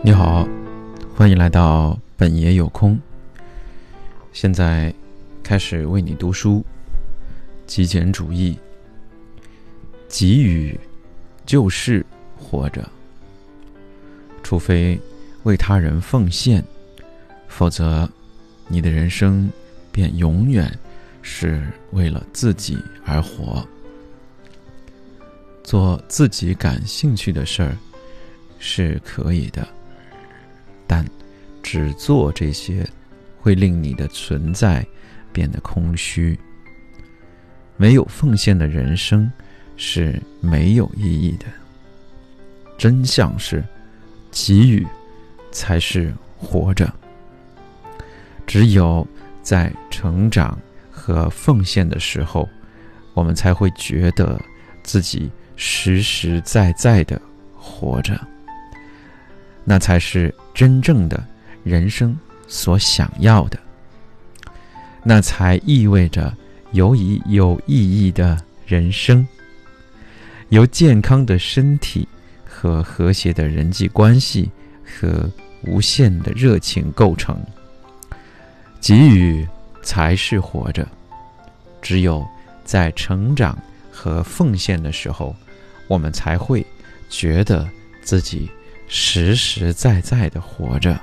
你好，欢迎来到本爷有空。现在开始为你读书。极简主义，给予就是活着。除非为他人奉献，否则你的人生便永远是为了自己而活。做自己感兴趣的事儿是可以的。只做这些，会令你的存在变得空虚。没有奉献的人生是没有意义的。真相是，给予才是活着。只有在成长和奉献的时候，我们才会觉得自己实实在在的活着。那才是真正的人生所想要的，那才意味着有以有意义的人生，由健康的身体和和谐的人际关系和无限的热情构成。给予才是活着，只有在成长和奉献的时候，我们才会觉得自己。实实在在的活着。